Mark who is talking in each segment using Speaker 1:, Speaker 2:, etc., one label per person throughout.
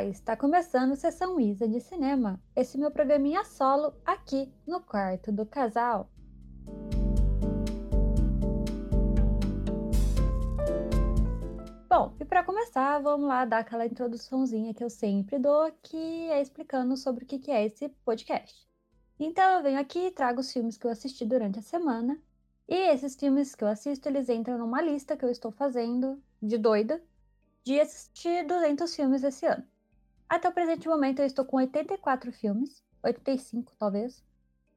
Speaker 1: Está começando Sessão Isa de Cinema, esse meu programinha solo aqui no quarto do casal. Bom, e para começar, vamos lá dar aquela introduçãozinha que eu sempre dou, que é explicando sobre o que é esse podcast. Então eu venho aqui e trago os filmes que eu assisti durante a semana, e esses filmes que eu assisto, eles entram numa lista que eu estou fazendo de doida, de assistir 200 filmes esse ano. Até o presente momento eu estou com 84 filmes, 85 talvez.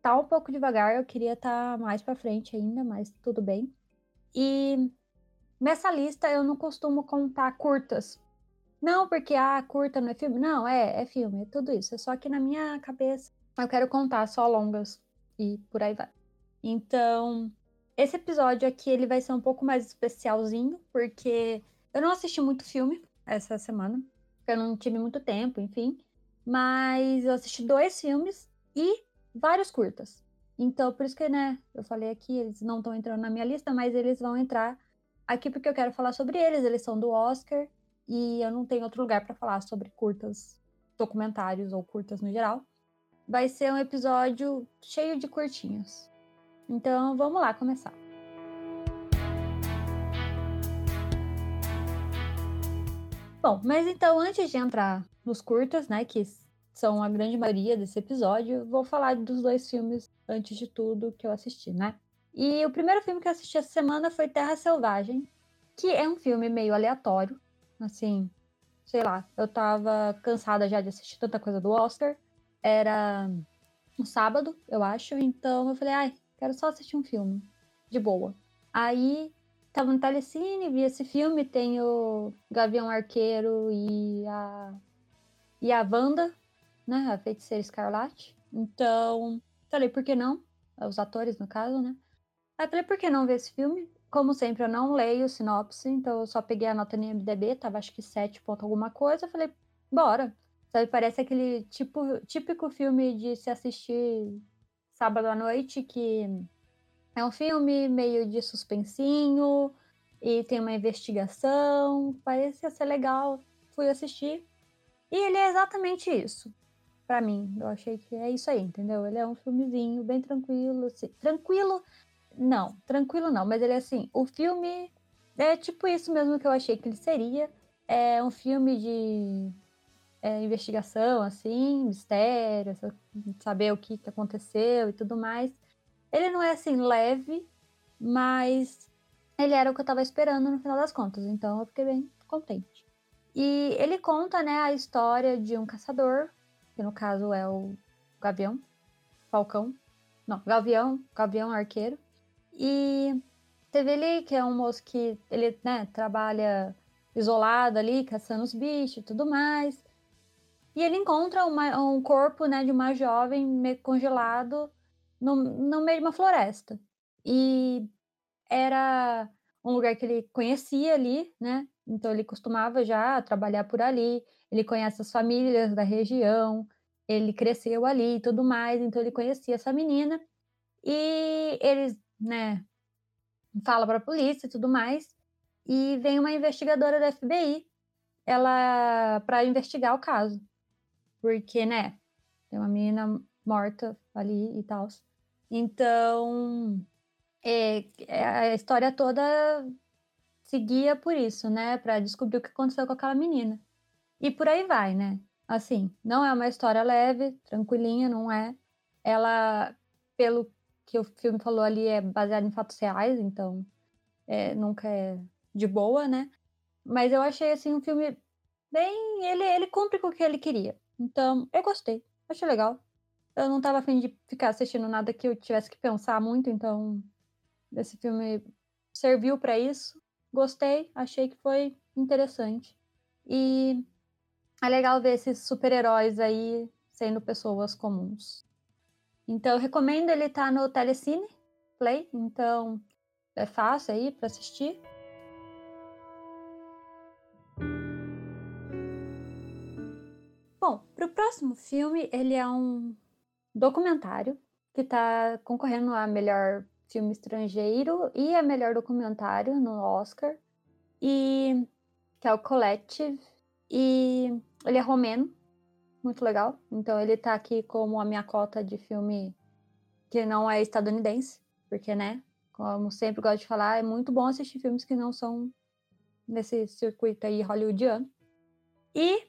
Speaker 1: Tá um pouco devagar, eu queria estar tá mais para frente ainda, mas tudo bem. E nessa lista eu não costumo contar curtas. Não porque ah, curta não é filme, não, é, é filme, é tudo isso. É só que na minha cabeça eu quero contar só longas e por aí vai. Então, esse episódio aqui ele vai ser um pouco mais especialzinho, porque eu não assisti muito filme essa semana, porque eu não tive muito tempo, enfim. Mas eu assisti dois filmes e vários curtas. Então, por isso que, né, eu falei aqui, eles não estão entrando na minha lista, mas eles vão entrar aqui porque eu quero falar sobre eles. Eles são do Oscar e eu não tenho outro lugar para falar sobre curtas, documentários ou curtas no geral. Vai ser um episódio cheio de curtinhos. Então, vamos lá começar. Bom, mas então antes de entrar nos curtas, né, que são a grande maioria desse episódio, vou falar dos dois filmes antes de tudo que eu assisti, né? E o primeiro filme que eu assisti essa semana foi Terra Selvagem, que é um filme meio aleatório, assim, sei lá, eu tava cansada já de assistir tanta coisa do Oscar. Era um sábado, eu acho, então eu falei, ai, quero só assistir um filme, de boa. Aí tava no Telecine, vi esse filme, tem o Gavião Arqueiro e a e a Wanda, né, a Feiticeira Escarlate. Então, falei, por que não? Os atores, no caso, né? Aí falei, por que não ver esse filme? Como sempre, eu não leio sinopse, então eu só peguei a nota no IMDB, tava acho que 7 ponto alguma coisa, falei, bora. Sabe, parece aquele tipo, típico filme de se assistir sábado à noite, que é um filme meio de suspensinho e tem uma investigação. Parecia ser legal. Fui assistir. E ele é exatamente isso. para mim. Eu achei que é isso aí, entendeu? Ele é um filmezinho bem tranquilo. Assim. Tranquilo? Não, tranquilo não. Mas ele é assim. O filme é tipo isso mesmo que eu achei que ele seria. É um filme de é, investigação, assim, mistério, saber o que, que aconteceu e tudo mais. Ele não é assim leve, mas ele era o que eu estava esperando no final das contas, então eu fiquei bem contente. E ele conta, né, a história de um caçador, que no caso é o Gavião, Falcão, não, Gavião, Gavião Arqueiro. E teve ele, que é um moço que ele, né, trabalha isolado ali, caçando os bichos e tudo mais. E ele encontra uma, um corpo, né, de uma jovem meio congelado no, no meio de uma floresta. E era um lugar que ele conhecia ali, né? Então ele costumava já trabalhar por ali, ele conhece as famílias da região, ele cresceu ali e tudo mais, então ele conhecia essa menina. E eles, né, fala para a polícia e tudo mais, e vem uma investigadora da FBI, ela para investigar o caso. Porque, né, tem uma menina morta ali e tal. Então, é, é, a história toda seguia por isso, né? Para descobrir o que aconteceu com aquela menina. E por aí vai, né? Assim, não é uma história leve, tranquilinha, não é. Ela, pelo que o filme falou ali, é baseado em fatos reais, então é, nunca é de boa, né? Mas eu achei, assim, um filme bem... Ele, ele cumpre com o que ele queria. Então, eu gostei. Achei legal eu não tava afim de ficar assistindo nada que eu tivesse que pensar muito, então esse filme serviu para isso. Gostei, achei que foi interessante. E é legal ver esses super-heróis aí sendo pessoas comuns. Então, eu recomendo ele estar tá no Telecine Play, então é fácil aí para assistir. Bom, para o próximo filme, ele é um documentário que está concorrendo a melhor filme estrangeiro e a melhor documentário no Oscar e que é o Collective e ele é romeno, muito legal. Então ele tá aqui como a minha cota de filme que não é estadunidense, porque, né, como sempre gosto de falar, é muito bom assistir filmes que não são nesse circuito aí hollywoodiano. E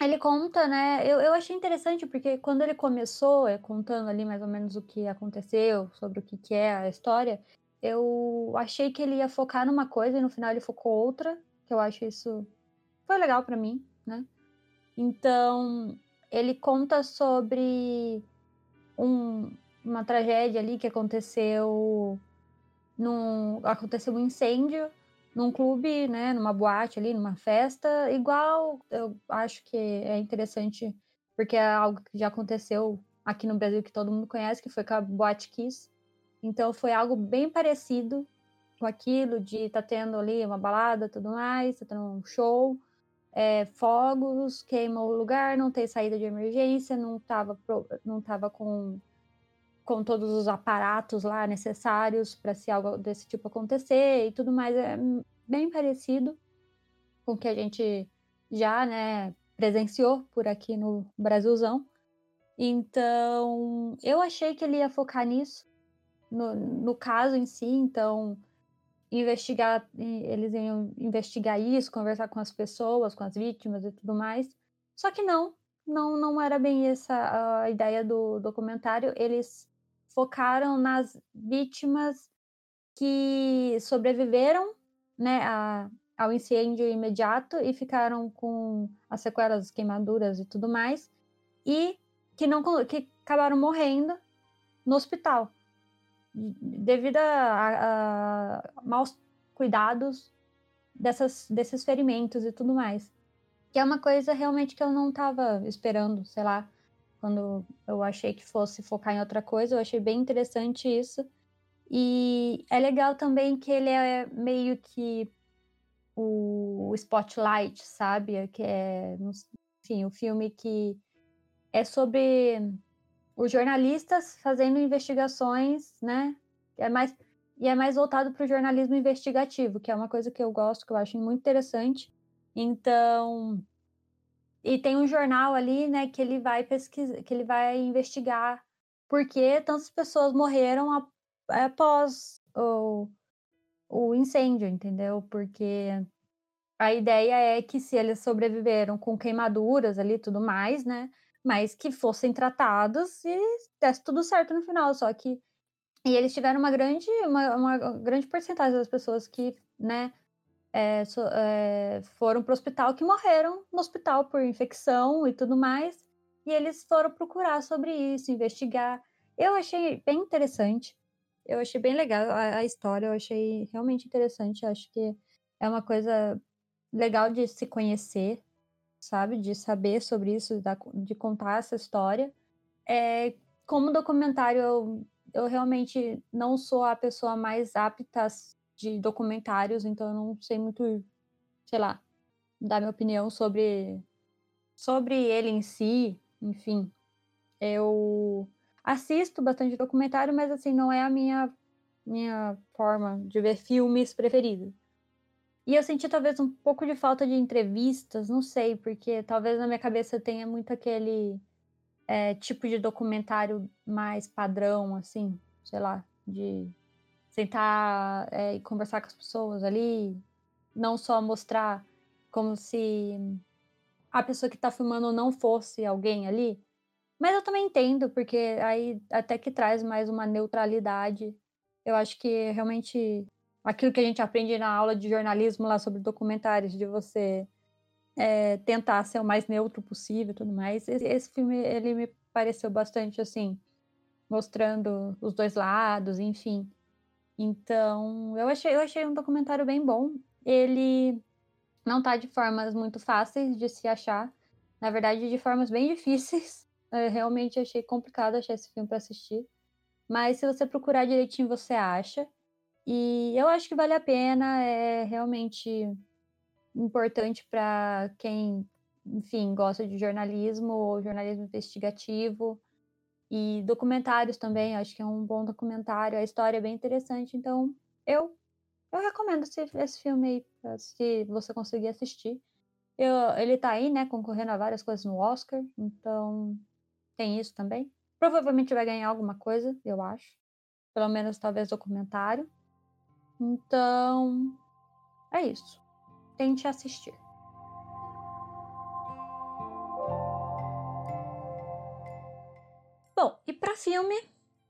Speaker 1: ele conta, né? Eu, eu achei interessante porque quando ele começou, é, contando ali mais ou menos o que aconteceu, sobre o que, que é a história, eu achei que ele ia focar numa coisa e no final ele focou outra, que eu acho isso foi legal para mim, né? Então, ele conta sobre um, uma tragédia ali que aconteceu num, aconteceu um incêndio num clube, né, numa boate ali, numa festa, igual eu acho que é interessante porque é algo que já aconteceu aqui no Brasil que todo mundo conhece, que foi com a Boate Kiss. Então foi algo bem parecido com aquilo de estar tá tendo ali uma balada, tudo mais, tá tendo um show, é, fogos, queima o lugar, não tem saída de emergência, não estava não tava com com todos os aparatos lá necessários para se algo desse tipo acontecer e tudo mais. É bem parecido com o que a gente já né, presenciou por aqui no Brasilzão. Então, eu achei que ele ia focar nisso, no, no caso em si. Então, investigar, eles iam investigar isso, conversar com as pessoas, com as vítimas e tudo mais. Só que não, não, não era bem essa a ideia do documentário. Eles focaram nas vítimas que sobreviveram né, a, ao incêndio imediato e ficaram com as sequelas, queimaduras e tudo mais, e que não que acabaram morrendo no hospital devido a, a, a maus cuidados dessas, desses ferimentos e tudo mais. Que é uma coisa realmente que eu não estava esperando, sei lá, quando eu achei que fosse focar em outra coisa, eu achei bem interessante isso. E é legal também que ele é meio que o spotlight, sabe? Que é, enfim, o filme que é sobre os jornalistas fazendo investigações, né? É mais e é mais voltado para o jornalismo investigativo, que é uma coisa que eu gosto, que eu acho muito interessante. Então, e tem um jornal ali, né, que ele vai pesquisar, que ele vai investigar por que tantas pessoas morreram após o, o incêndio, entendeu? Porque a ideia é que se eles sobreviveram com queimaduras ali tudo mais, né? Mas que fossem tratados e desse tudo certo no final. Só que. E eles tiveram uma grande, uma, uma grande porcentagem das pessoas que, né, é, so, é, foram para o hospital que morreram no hospital por infecção e tudo mais. E eles foram procurar sobre isso, investigar. Eu achei bem interessante. Eu achei bem legal a, a história, eu achei realmente interessante. Acho que é uma coisa legal de se conhecer, sabe? De saber sobre isso, de contar essa história. É, como documentário, eu, eu realmente não sou a pessoa mais apta de documentários, então eu não sei muito, sei lá, dar minha opinião sobre, sobre ele em si, enfim. Eu assisto bastante documentário, mas assim, não é a minha, minha forma de ver filmes preferida. E eu senti talvez um pouco de falta de entrevistas, não sei, porque talvez na minha cabeça tenha muito aquele é, tipo de documentário mais padrão, assim, sei lá, de sentar é, e conversar com as pessoas ali, não só mostrar como se a pessoa que está filmando não fosse alguém ali. Mas eu também entendo, porque aí até que traz mais uma neutralidade. Eu acho que realmente aquilo que a gente aprende na aula de jornalismo lá sobre documentários, de você é, tentar ser o mais neutro possível e tudo mais. Esse, esse filme, ele me pareceu bastante assim, mostrando os dois lados, enfim. Então, eu achei, eu achei um documentário bem bom. Ele não tá de formas muito fáceis de se achar. Na verdade, de formas bem difíceis. Eu realmente achei complicado achar esse filme para assistir. Mas se você procurar direitinho, você acha. E eu acho que vale a pena. É realmente importante para quem, enfim, gosta de jornalismo ou jornalismo investigativo. E documentários também, acho que é um bom documentário, a história é bem interessante, então eu eu recomendo esse, esse filme aí, se você conseguir assistir. Eu, ele tá aí, né, concorrendo a várias coisas no Oscar, então tem isso também. Provavelmente vai ganhar alguma coisa, eu acho. Pelo menos talvez documentário. Então, é isso. Tente assistir. Filme,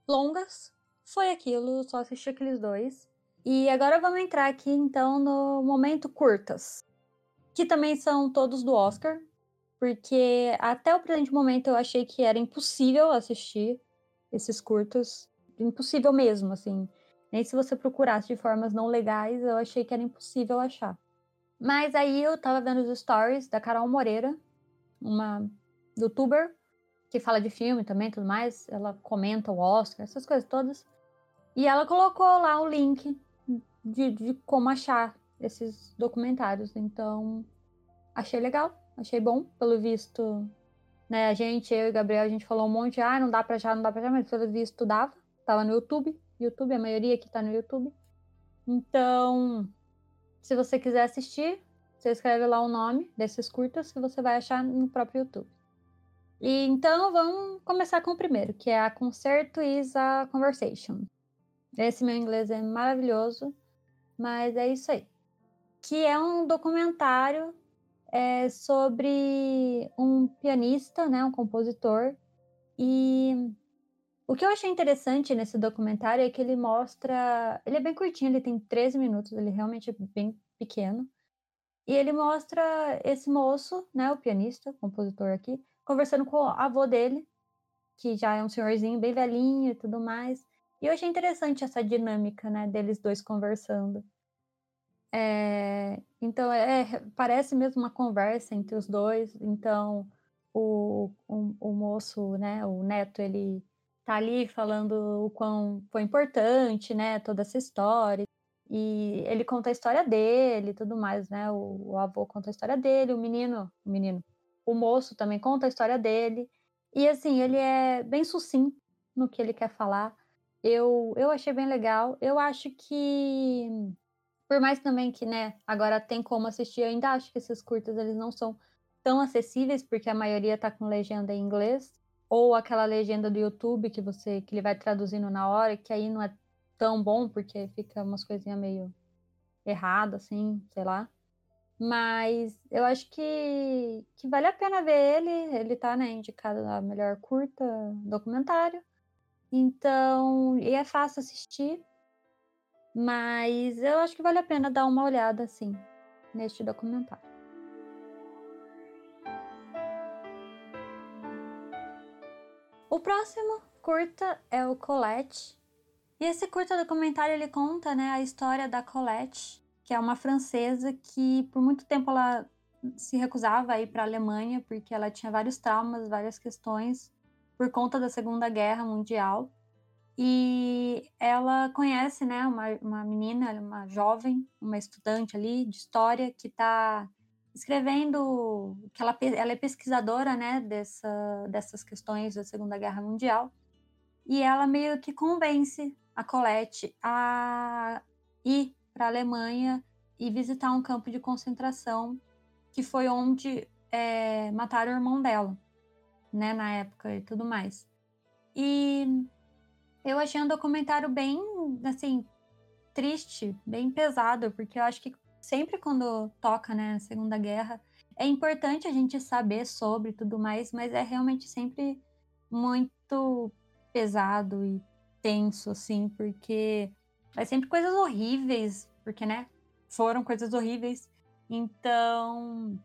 Speaker 1: longas, foi aquilo, só assisti aqueles dois. E agora vamos entrar aqui então no momento curtas, que também são todos do Oscar, porque até o presente momento eu achei que era impossível assistir esses curtos, impossível mesmo, assim. Nem se você procurasse de formas não legais, eu achei que era impossível achar. Mas aí eu tava vendo os stories da Carol Moreira, uma youtuber que fala de filme também, tudo mais. Ela comenta o Oscar, essas coisas todas. E ela colocou lá o link de, de como achar esses documentários. Então, achei legal, achei bom, pelo visto. Né, a gente, eu e Gabriel, a gente falou um monte, ah, não dá pra achar, não dá pra achar, mas pelo visto dava. Tava no YouTube. YouTube, a maioria aqui tá no YouTube. Então, se você quiser assistir, você escreve lá o nome desses curtas que você vai achar no próprio YouTube. E então vamos começar com o primeiro, que é a Concerto is a Conversation. Esse meu inglês é maravilhoso, mas é isso aí. Que é um documentário é, sobre um pianista, né, um compositor. E o que eu achei interessante nesse documentário é que ele mostra. Ele é bem curtinho, ele tem 13 minutos, ele realmente é bem pequeno. E ele mostra esse moço, né, o pianista, o compositor aqui, conversando com o avô dele, que já é um senhorzinho bem velhinho e tudo mais. E eu achei interessante essa dinâmica, né, deles dois conversando. É, então, é, parece mesmo uma conversa entre os dois. Então, o, o, o, moço, né, o neto, ele tá ali falando o quão foi importante, né, toda essa história. E ele conta a história dele e tudo mais, né? O, o avô conta a história dele, o menino, o menino, o moço também conta a história dele. E assim, ele é bem sucinto no que ele quer falar. Eu, eu achei bem legal. Eu acho que, por mais também que, né, agora tem como assistir, eu ainda acho que esses curtas eles não são tão acessíveis, porque a maioria tá com legenda em inglês, ou aquela legenda do YouTube que você que ele vai traduzindo na hora, que aí não é tão bom, porque fica umas coisinhas meio errado, assim, sei lá. Mas eu acho que, que vale a pena ver ele. Ele tá, né, indicado a melhor curta documentário. Então, e é fácil assistir. Mas eu acho que vale a pena dar uma olhada, assim, neste documentário. O próximo curta é o Colette, e esse curta documentário ele conta, né, a história da Colette, que é uma francesa que por muito tempo ela se recusava a ir para a Alemanha porque ela tinha vários traumas, várias questões por conta da Segunda Guerra Mundial. E ela conhece, né, uma, uma menina, uma jovem, uma estudante ali de história que está escrevendo, que ela, ela é pesquisadora, né, dessa, dessas questões da Segunda Guerra Mundial. E ela meio que convence a Colette a ir para a Alemanha e visitar um campo de concentração que foi onde é, mataram o irmão dela, né, na época e tudo mais. E eu achei um documentário bem, assim, triste, bem pesado, porque eu acho que sempre quando toca, né, a Segunda Guerra, é importante a gente saber sobre tudo mais, mas é realmente sempre muito pesado e tenso, assim, porque vai sempre coisas horríveis, porque, né, foram coisas horríveis. Então,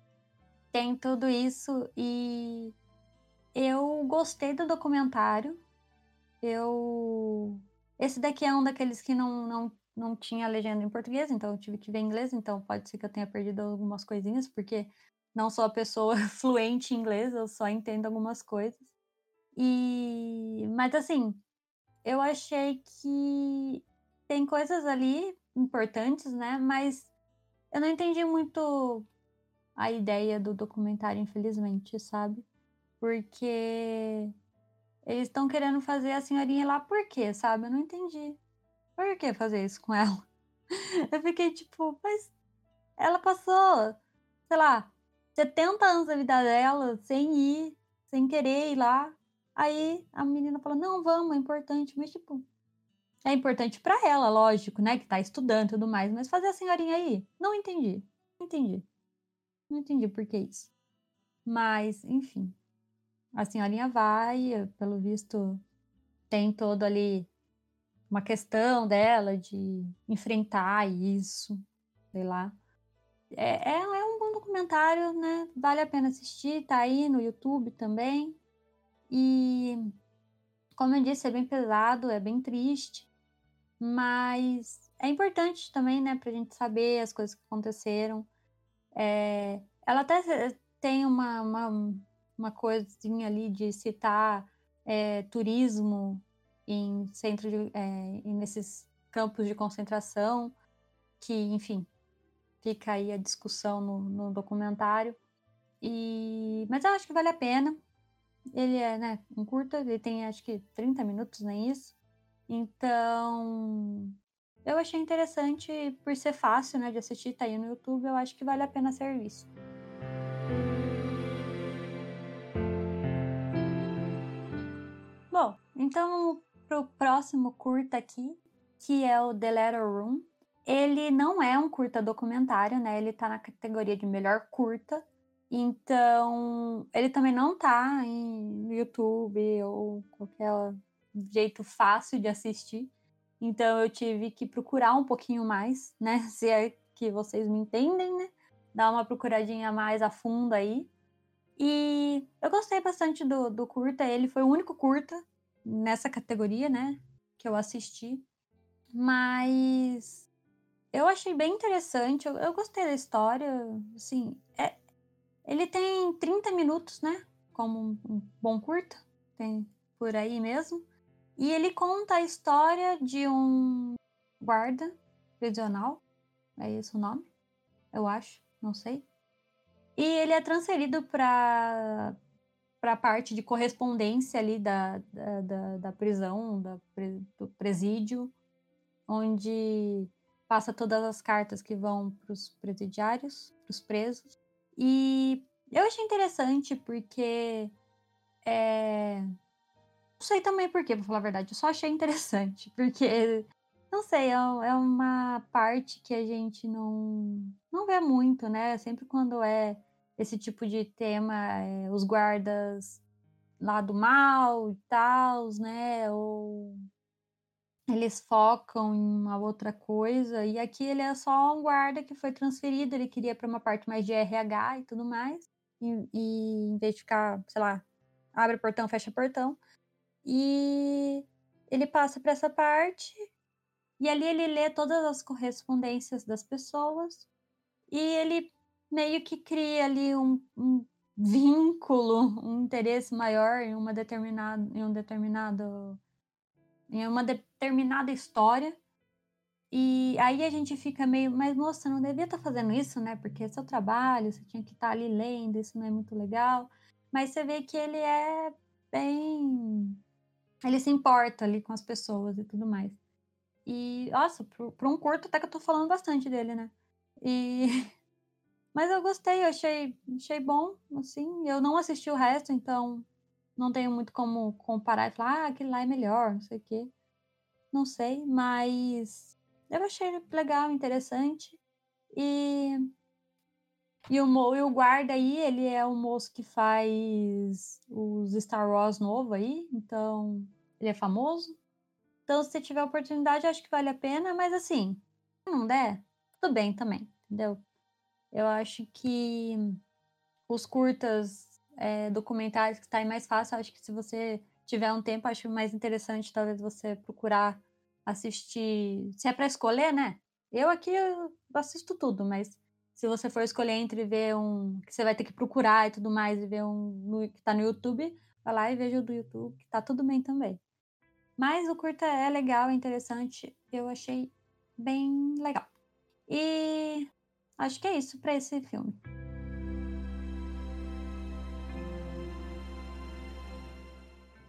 Speaker 1: tem tudo isso e eu gostei do documentário. Eu. Esse daqui é um daqueles que não, não, não tinha legenda em português, então eu tive que ver em inglês, então pode ser que eu tenha perdido algumas coisinhas, porque não sou a pessoa fluente em inglês, eu só entendo algumas coisas. E. Mas assim, eu achei que tem coisas ali importantes, né? Mas eu não entendi muito a ideia do documentário, infelizmente, sabe? Porque eles estão querendo fazer a senhorinha lá por quê, sabe? Eu não entendi. Por que fazer isso com ela? Eu fiquei tipo, mas ela passou, sei lá, 70 anos da vida dela sem ir, sem querer ir lá. Aí a menina fala: Não, vamos, é importante. Mas, tipo, é importante para ela, lógico, né? Que tá estudando e tudo mais. Mas fazer a senhorinha aí? Não entendi. Não entendi. Não entendi por que isso. Mas, enfim. A senhorinha vai, pelo visto, tem todo ali uma questão dela de enfrentar isso, sei lá. É, é, é, um bom documentário, né? Vale a pena assistir, tá aí no YouTube também. E, como eu disse, é bem pesado, é bem triste, mas é importante também, né, pra gente saber as coisas que aconteceram. É, ela até tem uma, uma, uma coisinha ali de citar é, turismo em centro de, é, nesses campos de concentração, que, enfim, fica aí a discussão no, no documentário. E, mas eu acho que vale a pena. Ele é, né, um curta, ele tem acho que 30 minutos, nem isso. Então, eu achei interessante por ser fácil, né, de assistir, tá aí no YouTube, eu acho que vale a pena ser visto. Bom, então pro próximo curta aqui, que é o The Letter Room. Ele não é um curta documentário, né? Ele tá na categoria de melhor curta. Então, ele também não tá em YouTube ou qualquer jeito fácil de assistir. Então, eu tive que procurar um pouquinho mais, né? Se é que vocês me entendem, né? Dar uma procuradinha mais a fundo aí. E eu gostei bastante do, do curta. Ele foi o único curta nessa categoria, né? Que eu assisti. Mas eu achei bem interessante. Eu, eu gostei da história. Assim, é, ele tem 30 minutos, né? Como um, um bom curta. Tem por aí mesmo. E ele conta a história de um guarda prisional. É esse o nome? Eu acho, não sei. E ele é transferido para para a parte de correspondência ali da, da, da, da prisão, da, do presídio, onde passa todas as cartas que vão para os presidiários, para os presos. E eu achei interessante porque. É... Não sei também por quê, pra falar a verdade, eu só achei interessante, porque. Não sei, é, é uma parte que a gente não, não vê muito, né? Sempre quando é esse tipo de tema, é, os guardas lá do mal e tal, né? Ou eles focam em uma outra coisa. E aqui ele é só um guarda que foi transferido, ele queria para uma parte mais de RH e tudo mais. E, e em vez de ficar, sei lá, abre portão, fecha portão. E ele passa para essa parte. E ali ele lê todas as correspondências das pessoas. E ele meio que cria ali um, um vínculo, um interesse maior em uma determinada, em um determinado, em uma determinada história. E aí a gente fica meio, mas moça, não devia estar tá fazendo isso, né? Porque é seu trabalho, você tinha que estar tá ali lendo, isso não é muito legal. Mas você vê que ele é bem. Ele se importa ali com as pessoas e tudo mais. E, nossa, para um curto até que eu tô falando bastante dele, né? E Mas eu gostei, eu achei, achei bom, assim. Eu não assisti o resto, então não tenho muito como comparar e falar, ah, aquele lá é melhor, não sei o quê. Não sei, mas eu achei legal, interessante. E, e, o, e o guarda aí, ele é o moço que faz os Star Wars novo aí, então ele é famoso. Então, se você tiver oportunidade, acho que vale a pena, mas assim, se não der, tudo bem também, entendeu? Eu acho que os curtas é, documentários que saem mais fácil, acho que se você tiver um tempo, acho mais interessante talvez você procurar assistir. Se é para escolher, né? Eu aqui eu assisto tudo, mas se você for escolher entre ver um que você vai ter que procurar e tudo mais e ver um no, que tá no YouTube, vai lá e veja o do YouTube, que tá tudo bem também. Mas o curta é legal, é interessante, eu achei bem legal. E Acho que é isso para esse filme.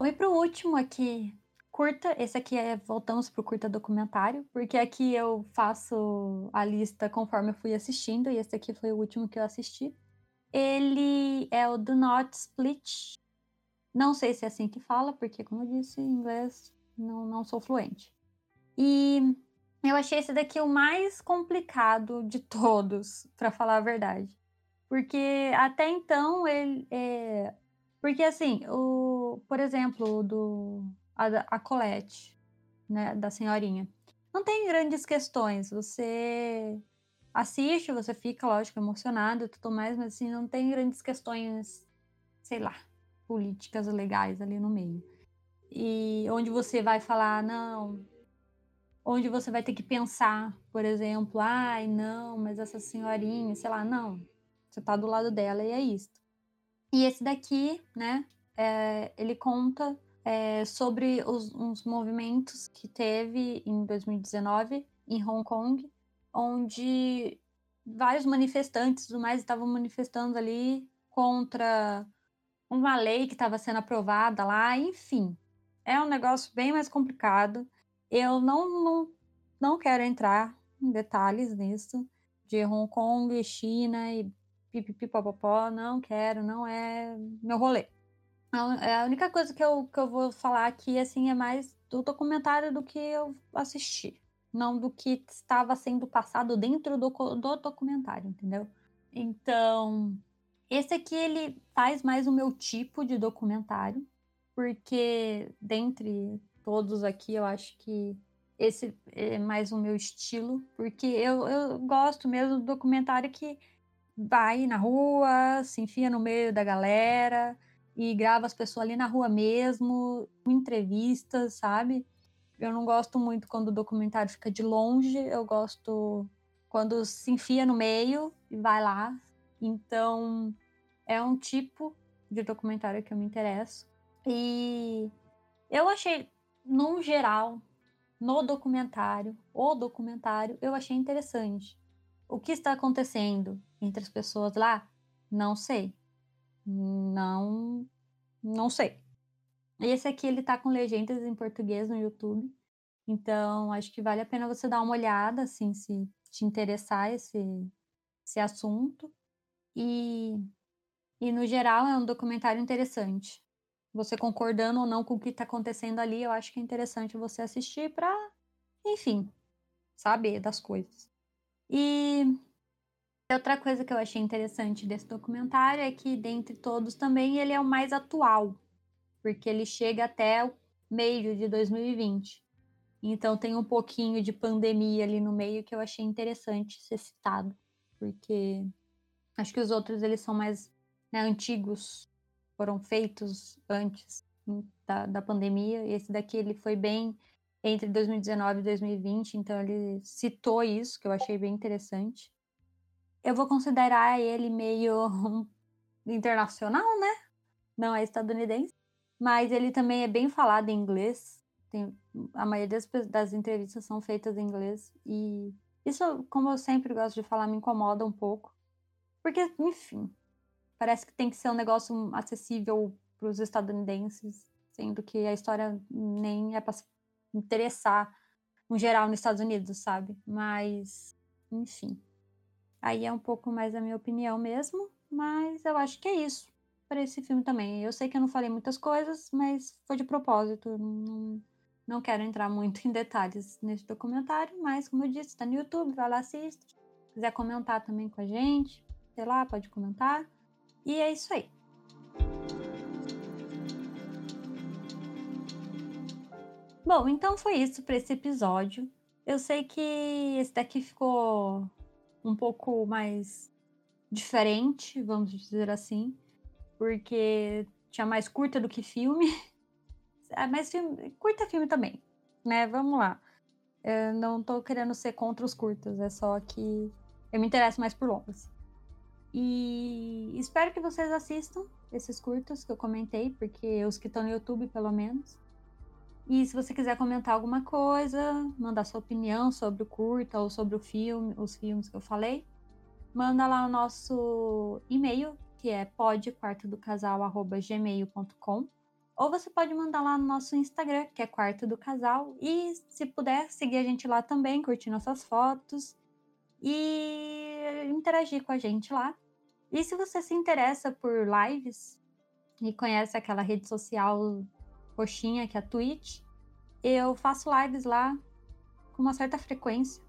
Speaker 1: Oi para o último aqui, curta. Esse aqui é voltamos para o curta documentário, porque aqui eu faço a lista conforme eu fui assistindo e esse aqui foi o último que eu assisti. ele é o Do Not Split. Não sei se é assim que fala, porque, como eu disse, em inglês não, não sou fluente. E eu achei esse daqui o mais complicado de todos, para falar a verdade. Porque até então ele. É... Porque assim, o, por exemplo, do a, a Colette, né, da senhorinha, não tem grandes questões. Você assiste, você fica, lógico, emocionado e tudo mais, mas assim, não tem grandes questões, sei lá, políticas legais ali no meio. E onde você vai falar, não, onde você vai ter que pensar, por exemplo, ai, não, mas essa senhorinha, sei lá, não, você tá do lado dela e é isso. E esse daqui, né, é, ele conta é, sobre os, os movimentos que teve em 2019 em Hong Kong, onde vários manifestantes do mais estavam manifestando ali contra uma lei que estava sendo aprovada lá, enfim. É um negócio bem mais complicado. Eu não, não, não quero entrar em detalhes nisso, de Hong Kong, China e pipipipopopó, não quero, não é meu rolê. A única coisa que eu, que eu vou falar aqui, assim, é mais do documentário do que eu assisti. Não do que estava sendo passado dentro do, do documentário, entendeu? Então, esse aqui, ele faz mais o meu tipo de documentário. Porque, dentre todos aqui, eu acho que esse é mais o meu estilo. Porque eu, eu gosto mesmo do documentário que vai na rua, se enfia no meio da galera e grava as pessoas ali na rua mesmo, entrevistas, sabe? Eu não gosto muito quando o documentário fica de longe, eu gosto quando se enfia no meio e vai lá. Então, é um tipo de documentário que eu me interesso. E eu achei, no geral, no documentário, o documentário, eu achei interessante. O que está acontecendo entre as pessoas lá? Não sei. Não, não sei. Esse aqui ele tá com legendas em português no YouTube. Então, acho que vale a pena você dar uma olhada, assim, se te interessar esse, esse assunto. E, e, no geral, é um documentário interessante. Você concordando ou não com o que está acontecendo ali, eu acho que é interessante você assistir para, enfim, saber das coisas. E outra coisa que eu achei interessante desse documentário é que, dentre todos também, ele é o mais atual, porque ele chega até o meio de 2020. Então tem um pouquinho de pandemia ali no meio que eu achei interessante ser citado, porque acho que os outros eles são mais né, antigos, foram feitos antes da, da pandemia. Esse daqui ele foi bem entre 2019 e 2020, então ele citou isso, que eu achei bem interessante. Eu vou considerar ele meio internacional, né? Não é estadunidense, mas ele também é bem falado em inglês. Tem, a maioria das, das entrevistas são feitas em inglês e isso, como eu sempre gosto de falar, me incomoda um pouco. Porque, enfim, parece que tem que ser um negócio acessível para os estadunidenses, sendo que a história nem é para interessar no geral nos Estados Unidos, sabe? Mas, enfim. Aí é um pouco mais a minha opinião mesmo, mas eu acho que é isso para esse filme também. Eu sei que eu não falei muitas coisas, mas foi de propósito. Não, não quero entrar muito em detalhes nesse documentário, mas como eu disse, está no YouTube, vai lá assista. Se quiser comentar também com a gente, sei lá, pode comentar. E é isso aí. Bom, então foi isso para esse episódio. Eu sei que esse daqui ficou um pouco mais diferente, vamos dizer assim, porque tinha mais curta do que filme. É, mas filme, curta filme também, né? Vamos lá. Eu não tô querendo ser contra os curtas, é só que eu me interesso mais por longas. E espero que vocês assistam esses curtas que eu comentei, porque os que estão no YouTube, pelo menos. E se você quiser comentar alguma coisa, mandar sua opinião sobre o curta ou sobre o filme, os filmes que eu falei, manda lá no nosso e-mail, que é podquartodocasal@gmail.com, ou você pode mandar lá no nosso Instagram, que é Quarto do Casal, e se puder seguir a gente lá também, curtir nossas fotos e interagir com a gente lá. E se você se interessa por lives e conhece aquela rede social roxinha que é a Twitch, eu faço lives lá com uma certa frequência.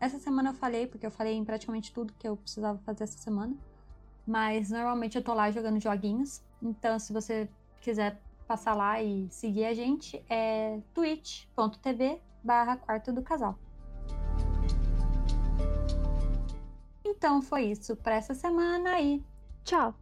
Speaker 1: Essa semana eu falei, porque eu falei em praticamente tudo que eu precisava fazer essa semana. Mas normalmente eu tô lá jogando joguinhos. Então, se você quiser passar lá e seguir a gente, é twitch.tv barra quarto do casal. Então foi isso para essa semana e tchau!